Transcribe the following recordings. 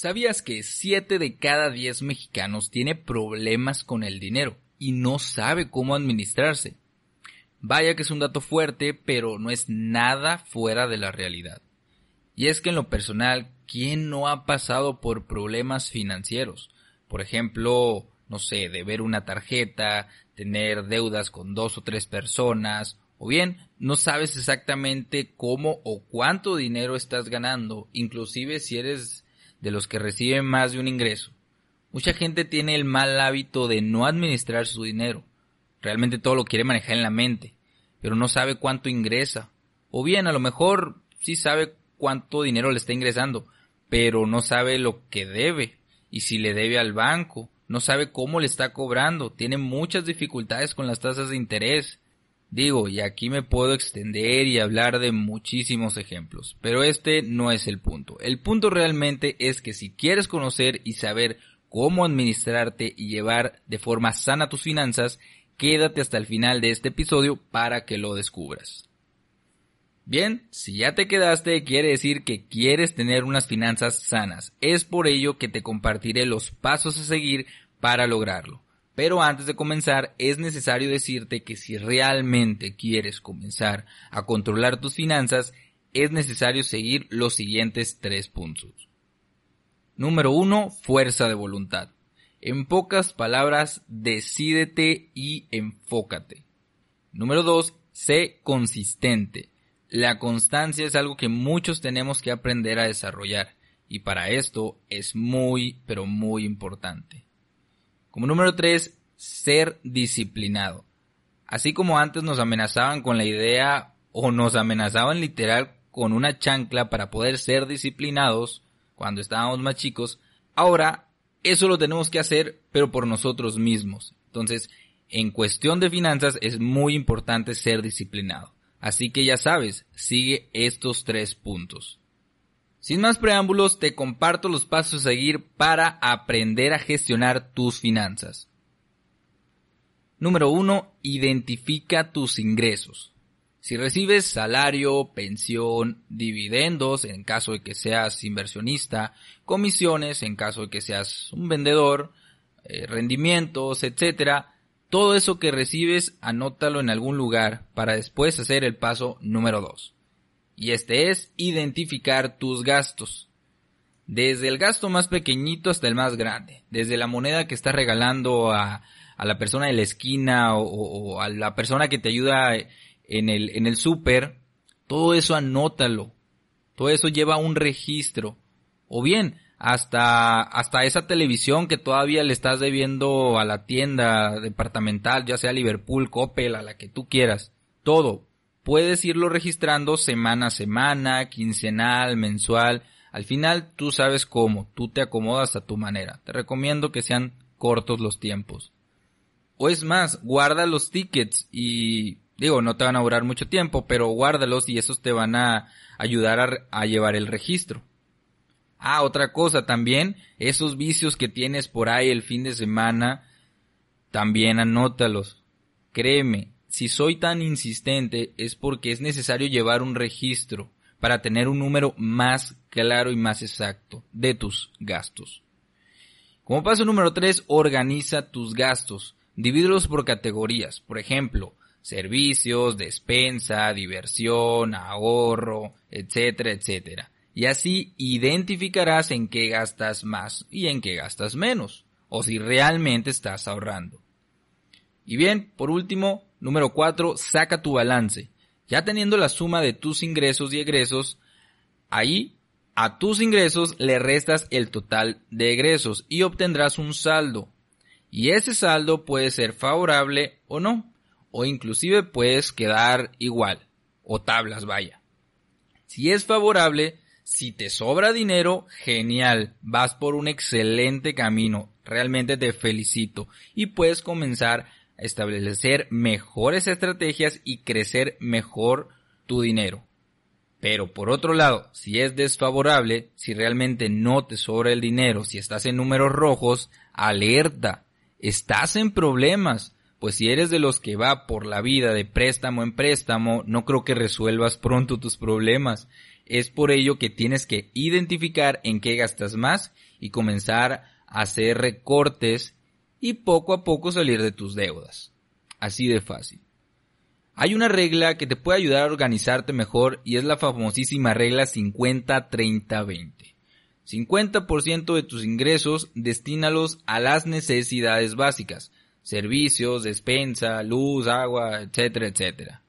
¿Sabías que 7 de cada 10 mexicanos tiene problemas con el dinero y no sabe cómo administrarse? Vaya que es un dato fuerte, pero no es nada fuera de la realidad. Y es que en lo personal, ¿quién no ha pasado por problemas financieros? Por ejemplo, no sé, deber una tarjeta, tener deudas con dos o tres personas, o bien no sabes exactamente cómo o cuánto dinero estás ganando, inclusive si eres de los que reciben más de un ingreso. Mucha gente tiene el mal hábito de no administrar su dinero. Realmente todo lo quiere manejar en la mente, pero no sabe cuánto ingresa. O bien, a lo mejor sí sabe cuánto dinero le está ingresando, pero no sabe lo que debe y si le debe al banco. No sabe cómo le está cobrando. Tiene muchas dificultades con las tasas de interés. Digo, y aquí me puedo extender y hablar de muchísimos ejemplos, pero este no es el punto. El punto realmente es que si quieres conocer y saber cómo administrarte y llevar de forma sana tus finanzas, quédate hasta el final de este episodio para que lo descubras. Bien, si ya te quedaste quiere decir que quieres tener unas finanzas sanas. Es por ello que te compartiré los pasos a seguir para lograrlo. Pero antes de comenzar, es necesario decirte que si realmente quieres comenzar a controlar tus finanzas, es necesario seguir los siguientes tres puntos. Número uno, fuerza de voluntad. En pocas palabras, decídete y enfócate. Número dos, sé consistente. La constancia es algo que muchos tenemos que aprender a desarrollar y para esto es muy, pero muy importante. Como número 3, ser disciplinado. Así como antes nos amenazaban con la idea o nos amenazaban literal con una chancla para poder ser disciplinados cuando estábamos más chicos, ahora eso lo tenemos que hacer pero por nosotros mismos. Entonces, en cuestión de finanzas es muy importante ser disciplinado. Así que ya sabes, sigue estos tres puntos. Sin más preámbulos, te comparto los pasos a seguir para aprender a gestionar tus finanzas. Número 1. Identifica tus ingresos. Si recibes salario, pensión, dividendos en caso de que seas inversionista, comisiones en caso de que seas un vendedor, eh, rendimientos, etc., todo eso que recibes anótalo en algún lugar para después hacer el paso número 2 y este es identificar tus gastos. Desde el gasto más pequeñito hasta el más grande. Desde la moneda que estás regalando a, la persona de la esquina o, a la persona que te ayuda en el, en el súper. Todo eso anótalo. Todo eso lleva un registro. O bien, hasta, hasta esa televisión que todavía le estás debiendo a la tienda departamental, ya sea Liverpool, Coppel, a la que tú quieras. Todo puedes irlo registrando semana a semana, quincenal, mensual. Al final tú sabes cómo, tú te acomodas a tu manera. Te recomiendo que sean cortos los tiempos. O es más, guarda los tickets y digo, no te van a durar mucho tiempo, pero guárdalos y esos te van a ayudar a, a llevar el registro. Ah, otra cosa también, esos vicios que tienes por ahí el fin de semana, también anótalos. Créeme, si soy tan insistente es porque es necesario llevar un registro para tener un número más claro y más exacto de tus gastos. Como paso número 3, organiza tus gastos. Divídelos por categorías. Por ejemplo, servicios, despensa, diversión, ahorro, etcétera, etcétera. Y así identificarás en qué gastas más y en qué gastas menos, o si realmente estás ahorrando. Y bien, por último, Número 4. Saca tu balance. Ya teniendo la suma de tus ingresos y egresos, ahí a tus ingresos le restas el total de egresos y obtendrás un saldo. Y ese saldo puede ser favorable o no, o inclusive puedes quedar igual, o tablas vaya. Si es favorable, Si te sobra dinero, genial, vas por un excelente camino, realmente te felicito y puedes comenzar establecer mejores estrategias y crecer mejor tu dinero. Pero por otro lado, si es desfavorable, si realmente no te sobra el dinero, si estás en números rojos, alerta, estás en problemas, pues si eres de los que va por la vida de préstamo en préstamo, no creo que resuelvas pronto tus problemas. Es por ello que tienes que identificar en qué gastas más y comenzar a hacer recortes y poco a poco salir de tus deudas. Así de fácil. Hay una regla que te puede ayudar a organizarte mejor y es la famosísima regla 50-30-20. 50% de tus ingresos destínalos a las necesidades básicas, servicios, despensa, luz, agua, etcétera, etcétera.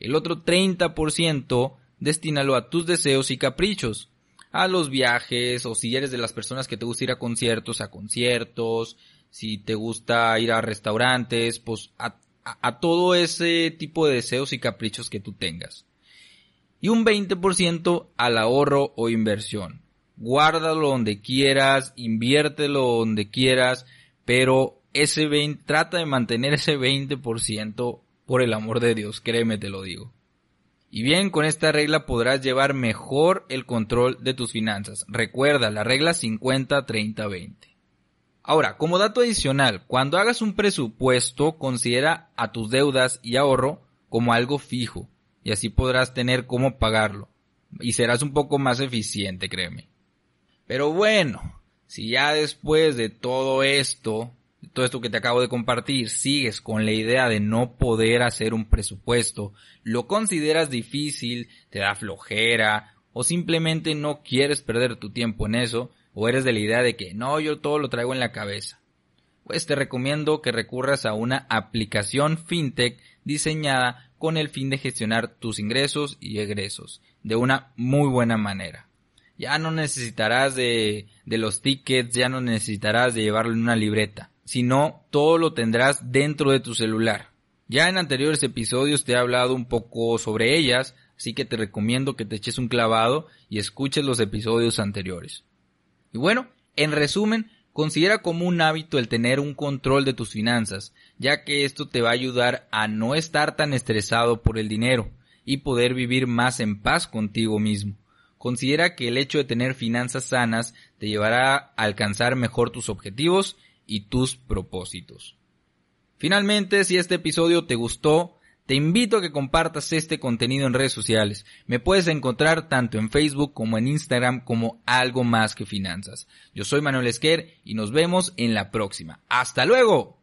El otro 30% destínalo a tus deseos y caprichos, a los viajes o si eres de las personas que te gusta ir a conciertos, a conciertos, si te gusta ir a restaurantes, pues a todo ese tipo de deseos y caprichos que tú tengas. Y un 20% al ahorro o inversión. Guárdalo donde quieras, inviértelo donde quieras, pero ese 20, trata de mantener ese 20% por el amor de Dios, créeme te lo digo. Y bien, con esta regla podrás llevar mejor el control de tus finanzas. Recuerda la regla 50-30-20. Ahora, como dato adicional, cuando hagas un presupuesto, considera a tus deudas y ahorro como algo fijo, y así podrás tener cómo pagarlo, y serás un poco más eficiente, créeme. Pero bueno, si ya después de todo esto, todo esto que te acabo de compartir, sigues con la idea de no poder hacer un presupuesto, lo consideras difícil, te da flojera, o simplemente no quieres perder tu tiempo en eso, o eres de la idea de que no, yo todo lo traigo en la cabeza, pues te recomiendo que recurras a una aplicación fintech diseñada con el fin de gestionar tus ingresos y egresos de una muy buena manera. Ya no necesitarás de, de los tickets, ya no necesitarás de llevarlo en una libreta, sino todo lo tendrás dentro de tu celular. Ya en anteriores episodios te he hablado un poco sobre ellas, así que te recomiendo que te eches un clavado y escuches los episodios anteriores. Y bueno, en resumen, considera como un hábito el tener un control de tus finanzas, ya que esto te va a ayudar a no estar tan estresado por el dinero y poder vivir más en paz contigo mismo. Considera que el hecho de tener finanzas sanas te llevará a alcanzar mejor tus objetivos y tus propósitos. Finalmente, si este episodio te gustó, te invito a que compartas este contenido en redes sociales. Me puedes encontrar tanto en Facebook como en Instagram como algo más que finanzas. Yo soy Manuel Esquer y nos vemos en la próxima. ¡Hasta luego!